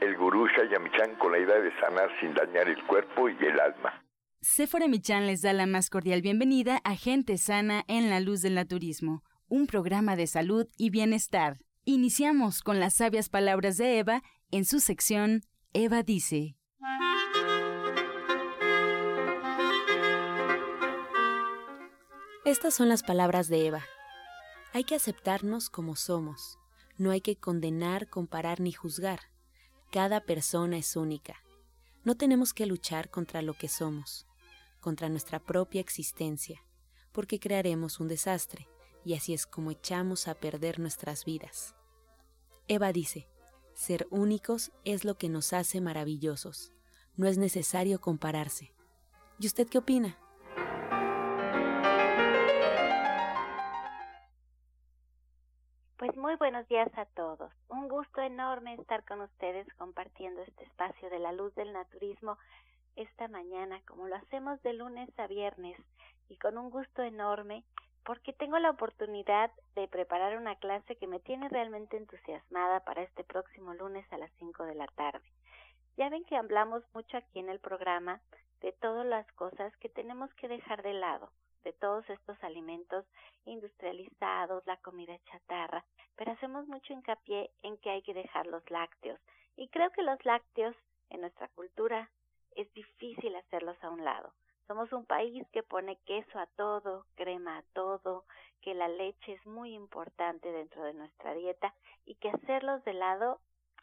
el gurú Shayamichan con la idea de sanar sin dañar el cuerpo y el alma. Sephora Michan les da la más cordial bienvenida a Gente Sana en la Luz del Naturismo, un programa de salud y bienestar. Iniciamos con las sabias palabras de Eva en su sección Eva dice. Estas son las palabras de Eva. Hay que aceptarnos como somos. No hay que condenar, comparar ni juzgar. Cada persona es única. No tenemos que luchar contra lo que somos, contra nuestra propia existencia, porque crearemos un desastre, y así es como echamos a perder nuestras vidas. Eva dice, ser únicos es lo que nos hace maravillosos. No es necesario compararse. ¿Y usted qué opina? Días a todos. Un gusto enorme estar con ustedes compartiendo este espacio de la luz del naturismo esta mañana, como lo hacemos de lunes a viernes, y con un gusto enorme porque tengo la oportunidad de preparar una clase que me tiene realmente entusiasmada para este próximo lunes a las 5 de la tarde. Ya ven que hablamos mucho aquí en el programa de todas las cosas que tenemos que dejar de lado, de todos estos alimentos industrializados, la comida chatarra, pero hacemos mucho hincapié en que hay que dejar los lácteos. Y creo que los lácteos en nuestra cultura es difícil hacerlos a un lado. Somos un país que pone queso a todo, crema a todo, que la leche es muy importante dentro de nuestra dieta y que hacerlos de lado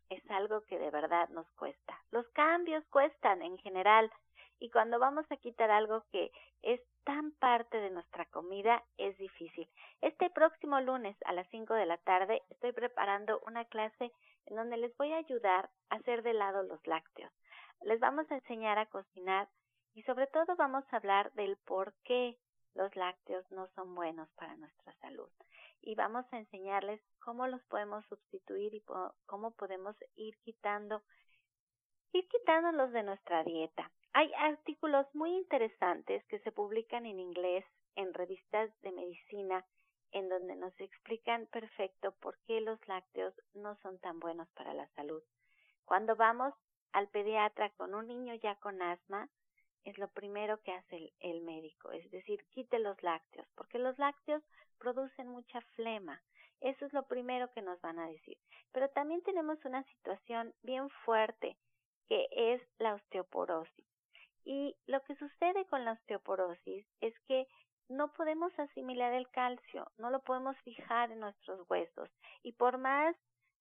es algo que de verdad nos cuesta. Los cambios cuestan en general y cuando vamos a quitar algo que es tan parte de nuestra comida es difícil. Este próximo lunes a las 5 de la tarde estoy preparando una clase en donde les voy a ayudar a hacer de lado los lácteos. Les vamos a enseñar a cocinar y sobre todo vamos a hablar del por qué los lácteos no son buenos para nuestra salud. Y vamos a enseñarles cómo los podemos sustituir y cómo podemos ir quitando ir quitándolos de nuestra dieta. Hay artículos muy interesantes que se publican en inglés en revistas de medicina en donde nos explican perfecto por qué los lácteos no son tan buenos para la salud. Cuando vamos al pediatra con un niño ya con asma, es lo primero que hace el, el, médico, es decir, quite los lácteos, porque los lácteos producen mucha flema. Eso es lo primero que nos van a decir. Pero también tenemos una situación bien fuerte, que es la osteoporosis. Y lo que sucede con la osteoporosis es que no podemos asimilar el calcio, no lo podemos fijar en nuestros huesos y por más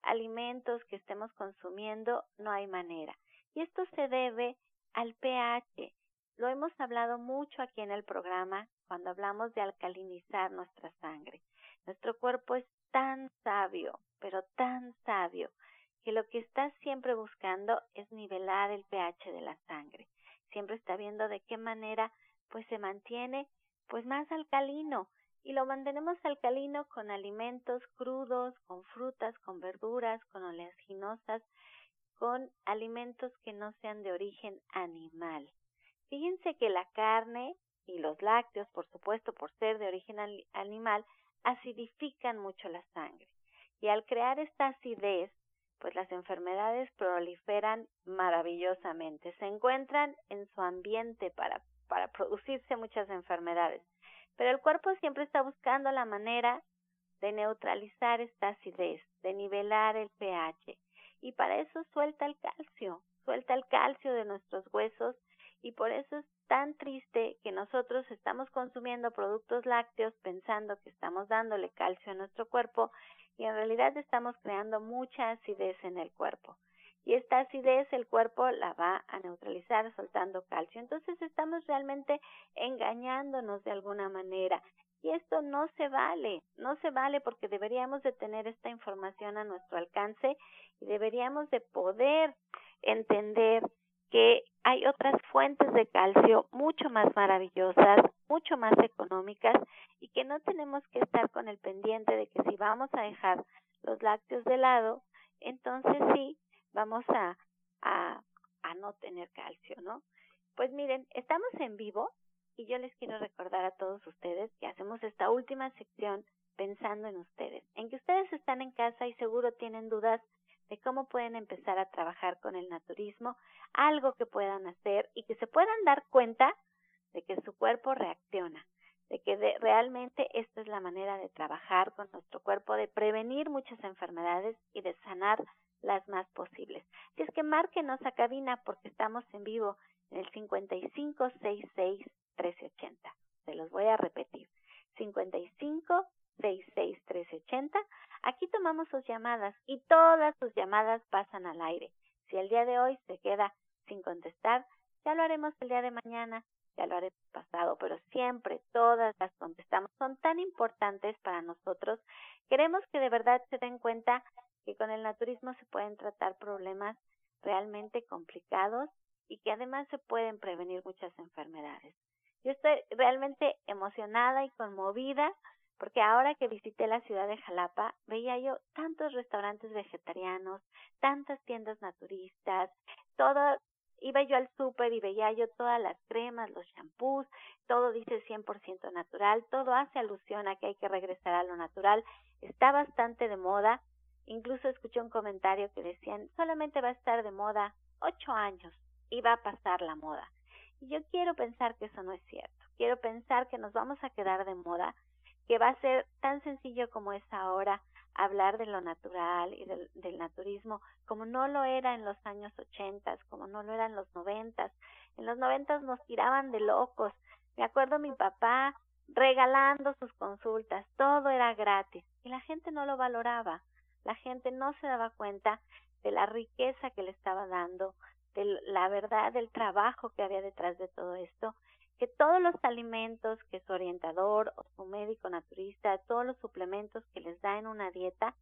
alimentos que estemos consumiendo, no hay manera. Y esto se debe al pH. Lo hemos hablado mucho aquí en el programa cuando hablamos de alcalinizar nuestra sangre. Nuestro cuerpo es tan sabio, pero tan sabio, que lo que está siempre buscando es nivelar el pH de la sangre siempre está viendo de qué manera pues se mantiene pues más alcalino y lo mantenemos alcalino con alimentos crudos, con frutas, con verduras, con oleaginosas, con alimentos que no sean de origen animal. Fíjense que la carne y los lácteos, por supuesto, por ser de origen animal, acidifican mucho la sangre. Y al crear esta acidez, pues las enfermedades proliferan maravillosamente, se encuentran en su ambiente para, producirse muchas enfermedades. Pero el cuerpo siempre está buscando la manera de neutralizar esta acidez, de nivelar el pH. Y para eso suelta el calcio, suelta el calcio de nuestros huesos y por eso es tan triste que nosotros estamos consumiendo productos lácteos pensando que estamos dándole calcio a nuestro cuerpo y en realidad estamos creando mucha acidez en el cuerpo. Y esta acidez el cuerpo la va a neutralizar soltando calcio. Entonces estamos realmente engañándonos de alguna manera. Y esto no se vale, no se vale porque deberíamos de tener esta información a nuestro alcance y deberíamos de poder entender que hay otras fuentes de calcio mucho más maravillosas, mucho más económicas y que no tenemos que estar con el pendiente de que si vamos a dejar los lácteos de lado, entonces sí vamos a, a, a no tener calcio, ¿no? Pues miren, estamos en vivo y yo les quiero recordar a todos ustedes que hacemos esta última sección pensando en ustedes, en que ustedes están en casa y seguro tienen dudas de cómo pueden empezar a trabajar con el naturismo, algo que puedan hacer y que se puedan dar cuenta de que su cuerpo reacciona, de que realmente esta es la manera de trabajar con nuestro cuerpo, de prevenir muchas enfermedades y de sanar las más posibles. Si es que márquenos a cabina porque estamos en vivo en el 5566 1380. Se los voy a repetir. 55 66 1380. Aquí tomamos sus llamadas y todas sus llamadas pasan al aire. Si el día de hoy se queda sin contestar, ya lo haremos el día de mañana, ya lo haremos pasado, pero siempre todas las contestamos. Son tan importantes para nosotros. Queremos que de verdad se den cuenta que con el naturismo se pueden tratar problemas realmente complicados y que además se pueden prevenir muchas enfermedades. Yo estoy realmente emocionada y conmovida porque ahora que visité la ciudad de Jalapa, veía yo tantos restaurantes vegetarianos, tantas tiendas naturistas, todo, iba yo al súper y veía yo todas las cremas, los shampoos, todo dice 100% natural, todo hace alusión a que hay que regresar a lo natural, está bastante de moda, incluso escuché un comentario que decían, solamente va a estar de moda ocho años y va a pasar la moda. Y yo quiero pensar que eso no es cierto. Quiero pensar que nos vamos a quedar de moda, que va a ser tan sencillo como es ahora hablar de lo natural y del, naturismo, como no lo era en los años ochentas, como no lo era en los noventas. En los noventas nos tiraban de locos. Me acuerdo mi papá regalando sus consultas, todo era gratis y la gente no lo valoraba. La gente no se daba cuenta de la riqueza que le estaba dando, de la verdad del trabajo que había detrás de todo esto, que todos los alimentos que su orientador o su médico naturista, todos los suplementos que les da en una dieta,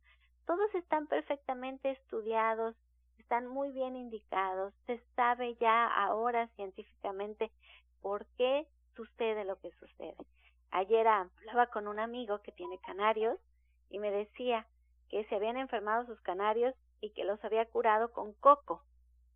todos están perfectamente estudiados, están muy bien indicados, se sabe ya ahora científicamente por qué sucede lo que sucede. Ayer hablaba con un amigo que tiene canarios y me decía que se habían enfermado sus canarios y que los había curado con coco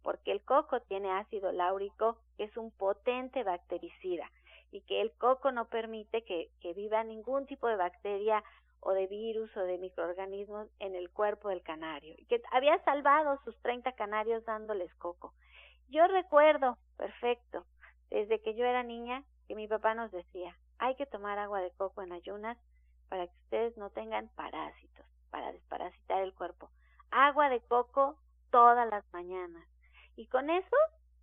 porque el coco tiene ácido láurico, que es un potente bactericida, y que el coco no permite que, viva ningún tipo de bacteria o de virus o de microorganismos en el cuerpo del canario, y que había salvado sus 30 canarios dándoles coco. Yo recuerdo, perfecto, desde que yo era niña, que mi papá nos decía, hay que tomar agua de coco en ayunas para que ustedes no tengan parásitos, para desparasitar el cuerpo. Agua de coco todas las mañanas. Y con eso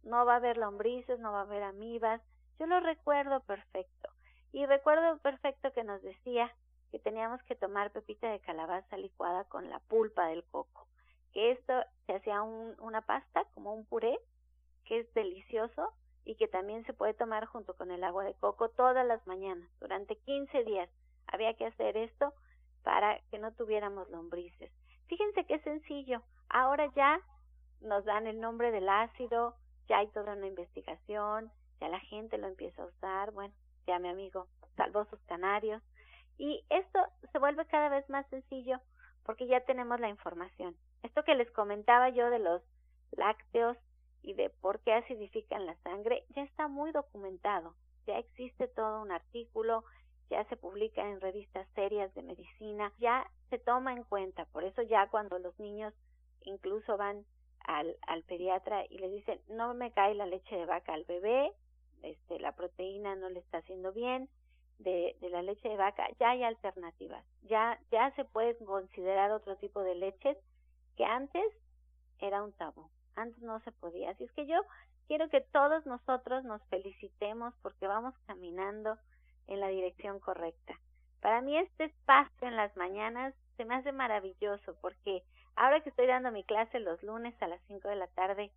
no va a haber lombrices, no va a haber amibas. Yo lo recuerdo perfecto. Y recuerdo perfecto que nos decía que teníamos que tomar pepita de calabaza licuada con la pulpa del coco. Que esto se hacía una pasta, como un puré, que es delicioso y que también se puede tomar junto con el agua de coco todas las mañanas. Durante 15 días había que hacer esto para que no tuviéramos lombrices. Fíjense qué sencillo. Ahora ya nos dan el nombre del ácido, ya hay toda una investigación, ya la gente lo empieza a usar, bueno, ya mi amigo salvó sus canarios. Y esto se vuelve cada vez más sencillo porque ya tenemos la información. Esto que les comentaba yo de los lácteos y de por qué acidifican la sangre ya está muy documentado, ya existe todo un artículo, ya se publica en revistas serias de medicina, ya se toma en cuenta, por eso ya cuando los niños incluso van al, al pediatra y le dicen, no me cae la leche de vaca al bebé, este, la proteína no le está haciendo bien, de, de la leche de vaca, ya hay alternativas, ya, ya se puede considerar otro tipo de leches que antes era un tabú, antes no se podía. Así es que yo quiero que todos nosotros nos felicitemos porque vamos caminando en la dirección correcta. Para mí este espacio en las mañanas se me hace maravilloso porque Ahora que estoy dando mi clase los lunes a las 5 de la tarde,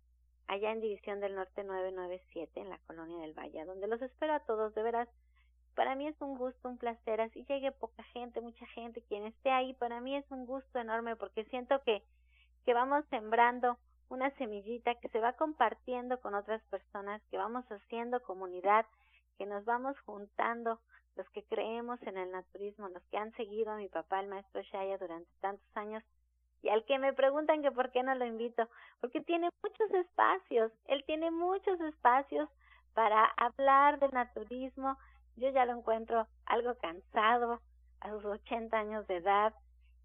allá en División del Norte 997, en la Colonia del Valle, donde los espero a todos, de veras. Para mí es un gusto, un placer, así llegue poca gente, mucha gente, quien esté ahí, para mí es un gusto enorme porque siento que, que vamos sembrando una semillita que se va compartiendo con otras personas, que vamos haciendo comunidad, que nos vamos juntando los que creemos en el naturismo, los que han seguido a mi papá, el maestro Shaya, durante tantos años, y al que me preguntan que por qué no lo invito, porque tiene muchos espacios, él tiene muchos espacios para hablar del naturismo. Yo ya lo encuentro algo cansado a sus 80 años de edad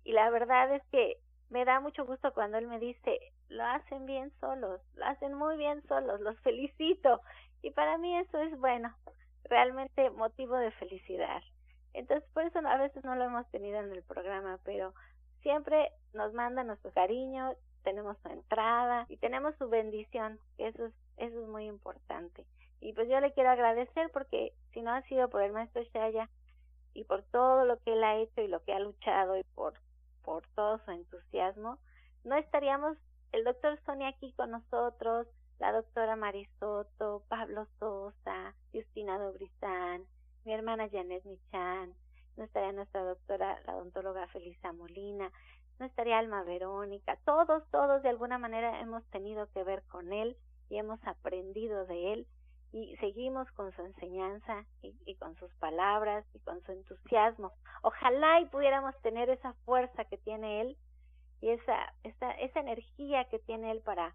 y la verdad es que me da mucho gusto cuando él me dice, lo hacen bien solos, lo hacen muy bien solos, los felicito. Y para mí eso es bueno, realmente motivo de felicidad. Entonces, por eso a veces no lo hemos tenido en el programa, pero siempre nos manda nuestro cariño, tenemos su entrada y tenemos su bendición, eso es, eso es muy importante. Y pues yo le quiero agradecer porque si no ha sido por el maestro Shaya y por todo lo que él ha hecho y lo que ha luchado y por, por todo su entusiasmo, no estaríamos el doctor Sonia aquí con nosotros, la doctora Marisoto, Pablo Sosa, Justina Dobrizán, mi hermana Janet Michan, no estaría nuestra doctora, la odontóloga Felisa Molina, no estaría Alma Verónica, todos, todos de alguna manera hemos tenido que ver con él y hemos aprendido de él y seguimos con su enseñanza y, y, con sus palabras y con su entusiasmo. Ojalá y pudiéramos tener esa fuerza que tiene él y esa, esa, esa energía que tiene él para,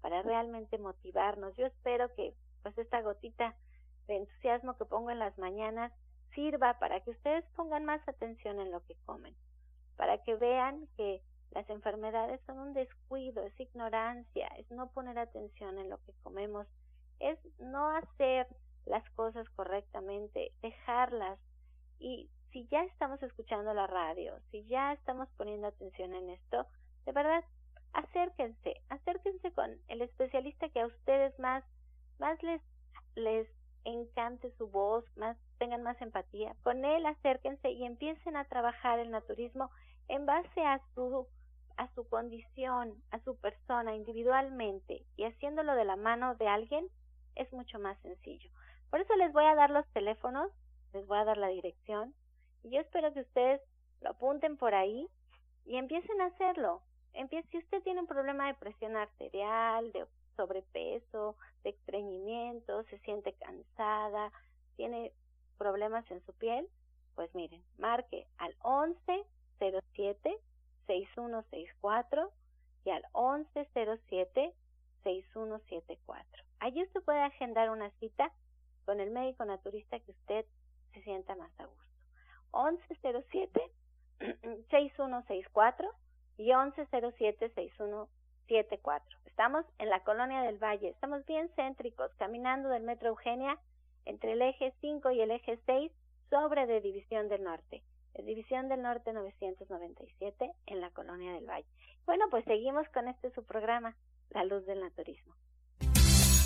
para realmente motivarnos. Yo espero que pues esta gotita de entusiasmo que pongo en las mañanas sirva para que ustedes pongan más atención en lo que comen, para que vean que las enfermedades son un descuido, es ignorancia, es no poner atención en lo que comemos, es no hacer las cosas correctamente, dejarlas. Y si ya estamos escuchando la radio, si ya estamos poniendo atención en esto, de verdad, acérquense, acérquense con el especialista que a ustedes más, más les, les encante su voz, más tengan más empatía. Con él acérquense y empiecen a trabajar el naturismo en base a su a su condición, a su persona individualmente y haciéndolo de la mano de alguien es mucho más sencillo. Por eso les voy a dar los teléfonos, les voy a dar la dirección y yo espero que ustedes lo apunten por ahí y empiecen a hacerlo. Empiece, si usted tiene un problema de presión arterial, de sobrepeso, de estreñimiento, se siente cansada, tiene problemas en su piel, pues miren, marque al 1107 6164 y al 1107 6174. Allí usted puede agendar una cita con el médico naturista que usted se sienta más a gusto. 1107 6164 y 1107 6174. Estamos en la colonia del Valle, estamos bien céntricos, caminando del Metro Eugenia entre el eje 5 y el eje 6 sobre de División del Norte. División del Norte 997 en la Colonia del Valle. Bueno, pues seguimos con este su programa, La Luz del Naturismo.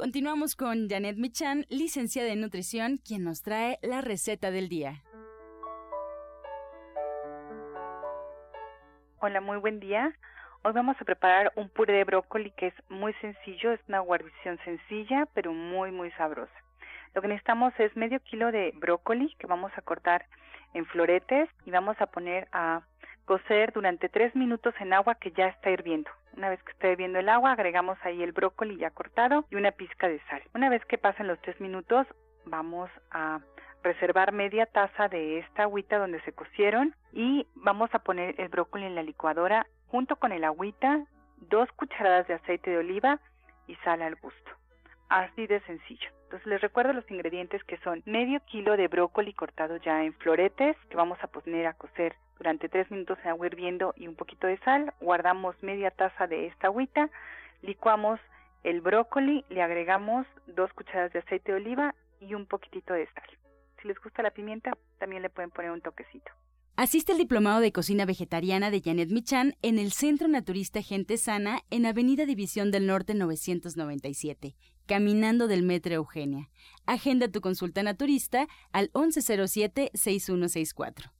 Continuamos con Janet Michan, licenciada en nutrición, quien nos trae la receta del día. Hola, muy buen día. Hoy vamos a preparar un puré de brócoli que es muy sencillo, es una guarnición sencilla, pero muy, muy sabrosa. Lo que necesitamos es medio kilo de brócoli que vamos a cortar en floretes y vamos a poner a cocer durante tres minutos en agua que ya está hirviendo. Una vez que esté hirviendo el agua, agregamos ahí el brócoli ya cortado y una pizca de sal. Una vez que pasen los tres minutos, vamos a reservar media taza de esta agüita donde se cocieron y vamos a poner el brócoli en la licuadora junto con el agüita, dos cucharadas de aceite de oliva y sal al gusto. Así de sencillo. Entonces les recuerdo los ingredientes que son medio kilo de brócoli cortado ya en floretes que vamos a poner a cocer durante tres minutos en agua hirviendo y un poquito de sal. Guardamos media taza de esta agüita, licuamos el brócoli, le agregamos dos cucharadas de aceite de oliva y un poquitito de sal. Si les gusta la pimienta, también le pueden poner un toquecito. Asiste al Diplomado de Cocina Vegetariana de Janet Michan en el Centro Naturista Gente Sana en Avenida División del Norte 997, caminando del Metro Eugenia. Agenda tu consulta naturista al 1107-6164.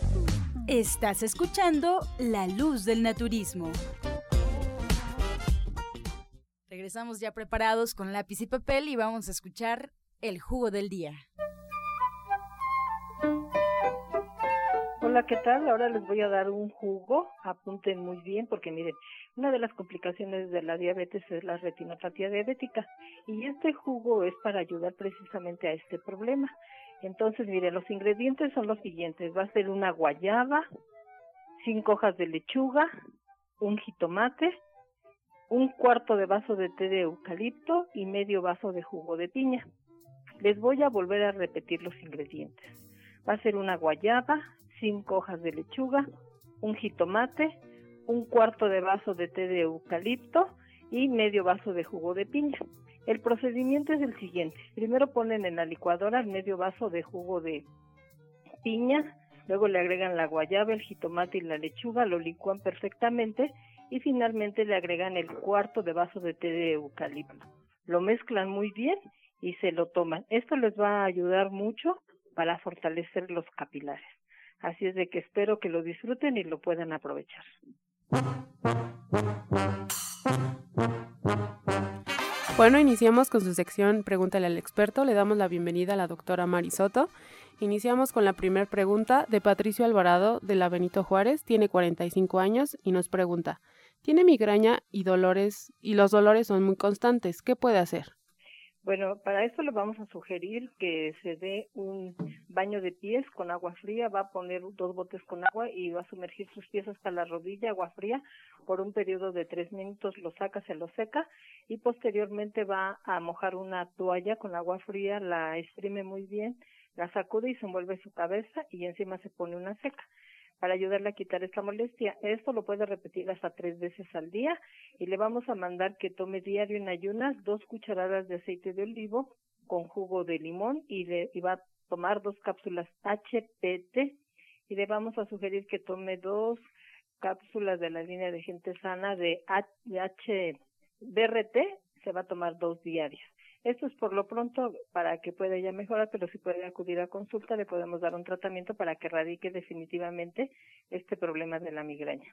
Estás escuchando La Luz del Naturismo. Regresamos ya preparados con lápiz y papel y vamos a escuchar el jugo del día. Hola, ¿qué tal? Ahora les voy a dar un jugo. Apunten muy bien porque miren, una de las complicaciones de la diabetes es la retinopatía diabética y este jugo es para ayudar precisamente a este problema. Entonces, mire, los ingredientes son los siguientes. Va a ser una guayaba, cinco hojas de lechuga, un jitomate, un cuarto de vaso de té de eucalipto y medio vaso de jugo de piña. Les voy a volver a repetir los ingredientes. Va a ser una guayaba, cinco hojas de lechuga, un jitomate, un cuarto de vaso de té de eucalipto y medio vaso de jugo de piña. El procedimiento es el siguiente. Primero ponen en la licuadora medio vaso de jugo de piña, luego le agregan la guayaba, el jitomate y la lechuga, lo licúan perfectamente y finalmente le agregan el cuarto de vaso de té de eucalipto. Lo mezclan muy bien y se lo toman. Esto les va a ayudar mucho para fortalecer los capilares. Así es de que espero que lo disfruten y lo puedan aprovechar. Bueno, iniciamos con su sección Pregúntale al experto. Le damos la bienvenida a la doctora Marisoto. Iniciamos con la primera pregunta de Patricio Alvarado de la Benito Juárez. Tiene 45 años y nos pregunta: Tiene migraña y dolores y los dolores son muy constantes. ¿Qué puede hacer? Bueno, para esto le vamos a sugerir que se dé un baño de pies con agua fría, va a poner dos botes con agua y va a sumergir sus pies hasta la rodilla, agua fría, por un periodo de tres minutos, lo saca, se lo seca y posteriormente va a mojar una toalla con agua fría, la exprime muy bien, la sacude y se envuelve su cabeza y encima se pone una seca para ayudarle a quitar esta molestia. Esto lo puede repetir hasta tres veces al día y le vamos a mandar que tome diario en ayunas dos cucharadas de aceite de olivo con jugo de limón y, le, va a tomar dos cápsulas HPT y le vamos a sugerir que tome dos cápsulas de la línea de gente sana de, H, HBRT, se va a tomar dos diarias. Esto es por lo pronto para que pueda ya mejorar, pero si puede acudir a consulta le podemos dar un tratamiento para que radique definitivamente este problema de la migraña.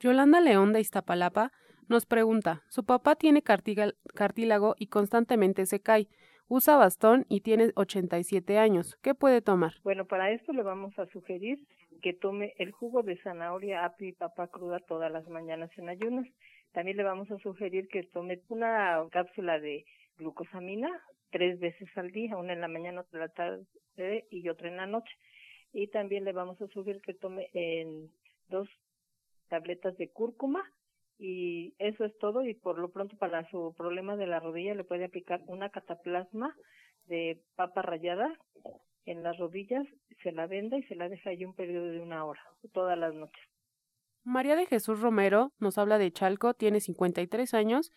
Yolanda León de Iztapalapa nos pregunta, su papá tiene cartílago y constantemente se cae, usa bastón y tiene 87 años. ¿Qué puede tomar? Bueno, para esto le vamos a sugerir que tome el jugo de zanahoria, apio y papa cruda todas las mañanas en ayunas. También le vamos a sugerir que tome una cápsula de glucosamina tres veces al día, una en la mañana, otra en la tarde y otra en la noche. Y también le vamos a sugerir que tome en dos tabletas de cúrcuma y eso es todo y por lo pronto para su problema de la rodilla le puede aplicar una cataplasma de papa rallada en las rodillas, se la venda y se la deja ahí un periodo de una hora, todas las noches. María de Jesús Romero nos habla de Chalco, tiene 53 años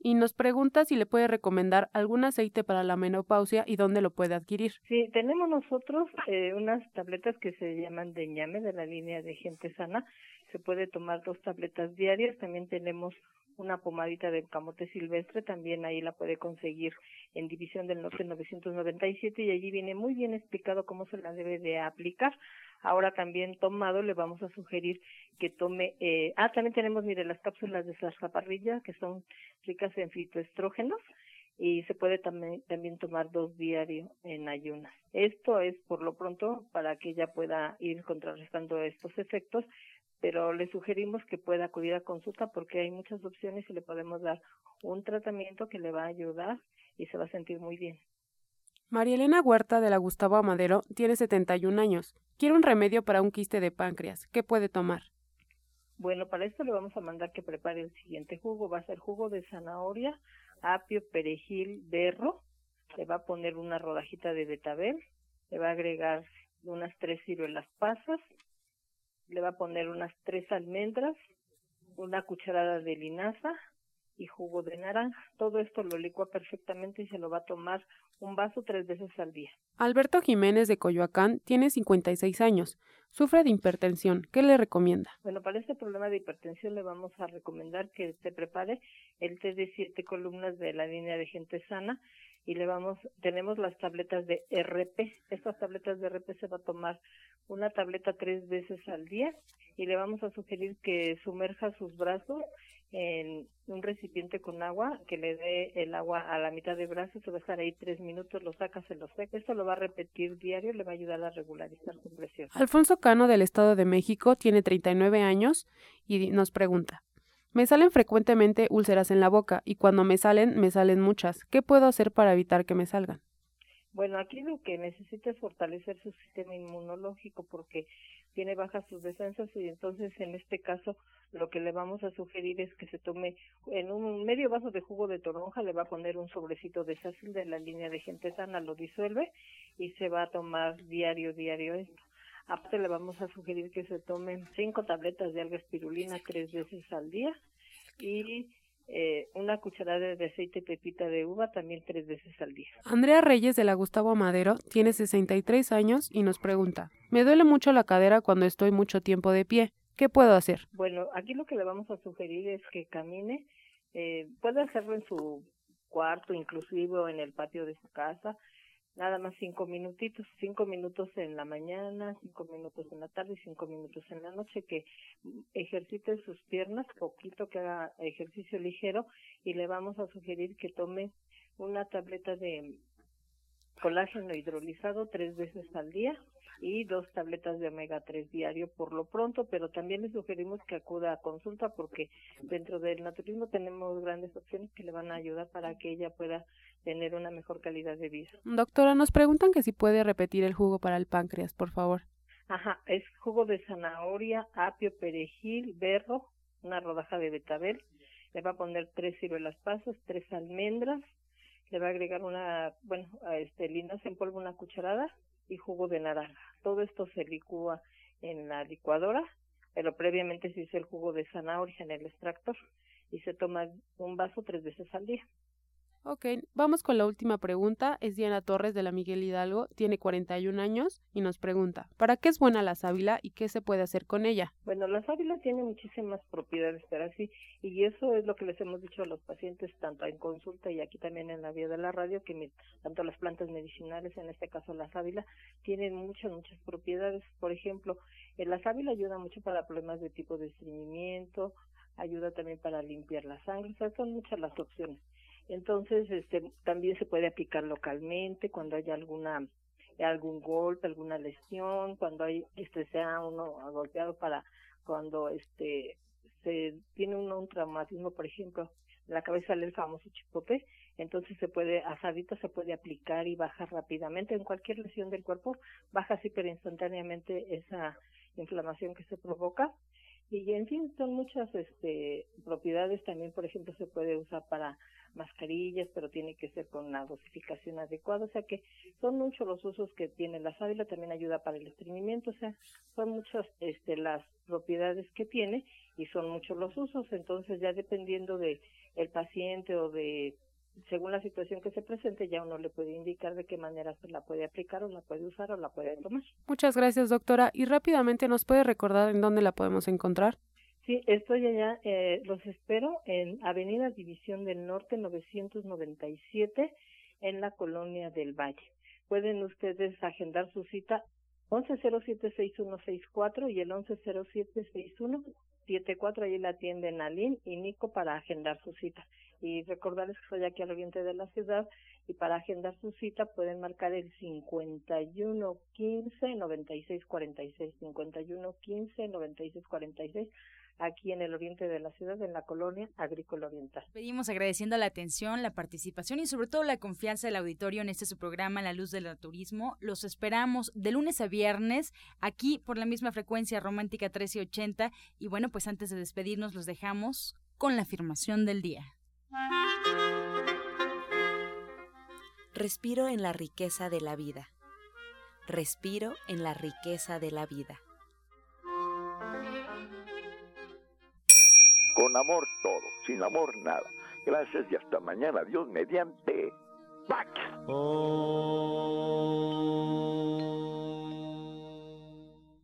y nos pregunta si le puede recomendar algún aceite para la menopausia y dónde lo puede adquirir. Sí, tenemos nosotros eh, unas tabletas que se llaman de ñame de la línea de gente sana. Se puede tomar dos tabletas diarias. También tenemos una pomadita de camote silvestre, también ahí la puede conseguir en División del Norte 997 y allí viene muy bien explicado cómo se la debe de aplicar. Ahora también tomado le vamos a sugerir que tome, eh, ah, también tenemos, mire, las cápsulas de sarzaparrilla que son ricas en fitoestrógenos y se puede también, también tomar dos diarios en ayunas. Esto es por lo pronto para que ella pueda ir contrarrestando estos efectos pero le sugerimos que pueda acudir a consulta porque hay muchas opciones y le podemos dar un tratamiento que le va a ayudar y se va a sentir muy bien. María Elena Huerta de la Gustavo Amadero tiene 71 años. Quiere un remedio para un quiste de páncreas. ¿Qué puede tomar? Bueno, para esto le vamos a mandar que prepare el siguiente jugo. Va a ser jugo de zanahoria, apio, perejil, berro. Le va a poner una rodajita de betabel. Le va a agregar unas tres ciruelas pasas. Le va a poner unas tres almendras, una cucharada de linaza, y jugo de naranja. Todo esto lo licua perfectamente y se lo va a tomar un vaso tres veces al día. Alberto Jiménez de Coyoacán tiene 56 años. Sufre de hipertensión. ¿Qué le recomienda? Bueno, para este problema de hipertensión le vamos a recomendar que se prepare el té de siete columnas de la línea de gente sana y le vamos, tenemos las tabletas de RP. Estas tabletas de RP se va a tomar una tableta tres veces al día y le vamos a sugerir que sumerja sus brazos en un recipiente con agua, que le dé el agua a la mitad de brazo, se va a estar ahí tres minutos, lo saca, se lo seca. Esto lo va a repetir diario, le va a ayudar a regularizar su presión. Alfonso Cano del Estado de México tiene 39 años y nos pregunta, me salen frecuentemente úlceras en la boca y cuando me salen, me salen muchas. ¿Qué puedo hacer para evitar que me salgan? Bueno, aquí lo que necesita es fortalecer su sistema inmunológico porque tiene bajas sus defensas y entonces en este caso lo que le vamos a sugerir es que se tome en un medio vaso de jugo de toronja, le va a poner un sobrecito de sácil de la línea de gente sana, lo disuelve y se va a tomar diario, diario esto. Aparte le vamos a sugerir que se tomen cinco tabletas de alga espirulina tres veces al día y eh, una cucharada de aceite pepita de uva también tres veces al día. Andrea Reyes de la Gustavo Amadero tiene 63 años y nos pregunta, me duele mucho la cadera cuando estoy mucho tiempo de pie, ¿qué puedo hacer? Bueno, aquí lo que le vamos a sugerir es que camine, eh, puede hacerlo en su cuarto, inclusive o en el patio de su casa, nada más cinco minutitos, cinco minutos en la mañana, cinco minutos en la tarde y cinco minutos en la noche, que ejercite sus piernas, poquito que haga ejercicio ligero y le vamos a sugerir que tome una tableta de colágeno hidrolizado tres veces al día y dos tabletas de omega 3 diario por lo pronto, pero también le sugerimos que acuda a consulta porque dentro del naturismo tenemos grandes opciones que le van a ayudar para que ella pueda tener una mejor calidad de vida. Doctora, nos preguntan que si puede repetir el jugo para el páncreas, por favor. Ajá, es jugo de zanahoria, apio, perejil, berro, una rodaja de betabel, le va a poner tres ciruelas pasas, tres almendras, le va a agregar una, bueno, este linaza en polvo una cucharada y jugo de naranja. Todo esto se licúa en la licuadora, pero previamente se hizo el jugo de zanahoria en el extractor y se toma un vaso tres veces al día. Ok, vamos con la última pregunta. Es Diana Torres de la Miguel Hidalgo, tiene 41 años y nos pregunta, ¿para qué es buena la sábila y qué se puede hacer con ella? Bueno, la sábila tiene muchísimas propiedades, pero así, y eso es lo que les hemos dicho a los pacientes, tanto en consulta y aquí también en la vía de la radio, que tanto las plantas medicinales, en este caso la sábila, tienen muchas, muchas propiedades. Por ejemplo, la sábila ayuda mucho para problemas de tipo de estreñimiento, ayuda también para limpiar la sangre, o sea, son muchas las opciones. Entonces, este, también se puede aplicar localmente cuando haya alguna algún golpe, alguna lesión, cuando hay este sea uno golpeado para cuando este se tiene uno un traumatismo, por ejemplo, la cabeza sale el famoso chipote, entonces se puede asadito se puede aplicar y bajar rápidamente. En cualquier lesión del cuerpo, baja así pero instantáneamente esa inflamación que se provoca. Y en fin son muchas este propiedades. También por ejemplo se puede usar para mascarillas, pero tiene que ser con una dosificación adecuada, o sea que son muchos los usos que tiene la sábila, también ayuda para el estreñimiento, o sea, son muchas este, las propiedades que tiene y son muchos los usos, entonces ya dependiendo de el paciente o de según la situación que se presente, ya uno le puede indicar de qué manera se la puede aplicar o la puede usar o la puede tomar. Muchas gracias, doctora. Y rápidamente nos puede recordar en dónde la podemos encontrar. Sí, estoy allá, eh, los espero en Avenida División del Norte 997 en la Colonia del Valle. Pueden ustedes agendar su cita 1107-6164 y el 1107-6174, ahí la atienden Aline y Nico para agendar su cita. Y recordarles que estoy aquí al oriente de la ciudad y para agendar su cita pueden marcar el 51 15 96 46 51 15 96 46 aquí en el oriente de la ciudad, en la colonia agrícola oriental. Pedimos agradeciendo la atención, la participación y sobre todo la confianza del auditorio en este su programa La Luz del Turismo. Los esperamos de lunes a viernes aquí por la misma frecuencia romántica 1380 y bueno, pues antes de despedirnos los dejamos con la afirmación del día. Respiro en la riqueza de la vida. Respiro en la riqueza de la vida. Con amor todo, sin amor nada. Gracias y hasta mañana. Dios mediante. ¡Pax! Oh.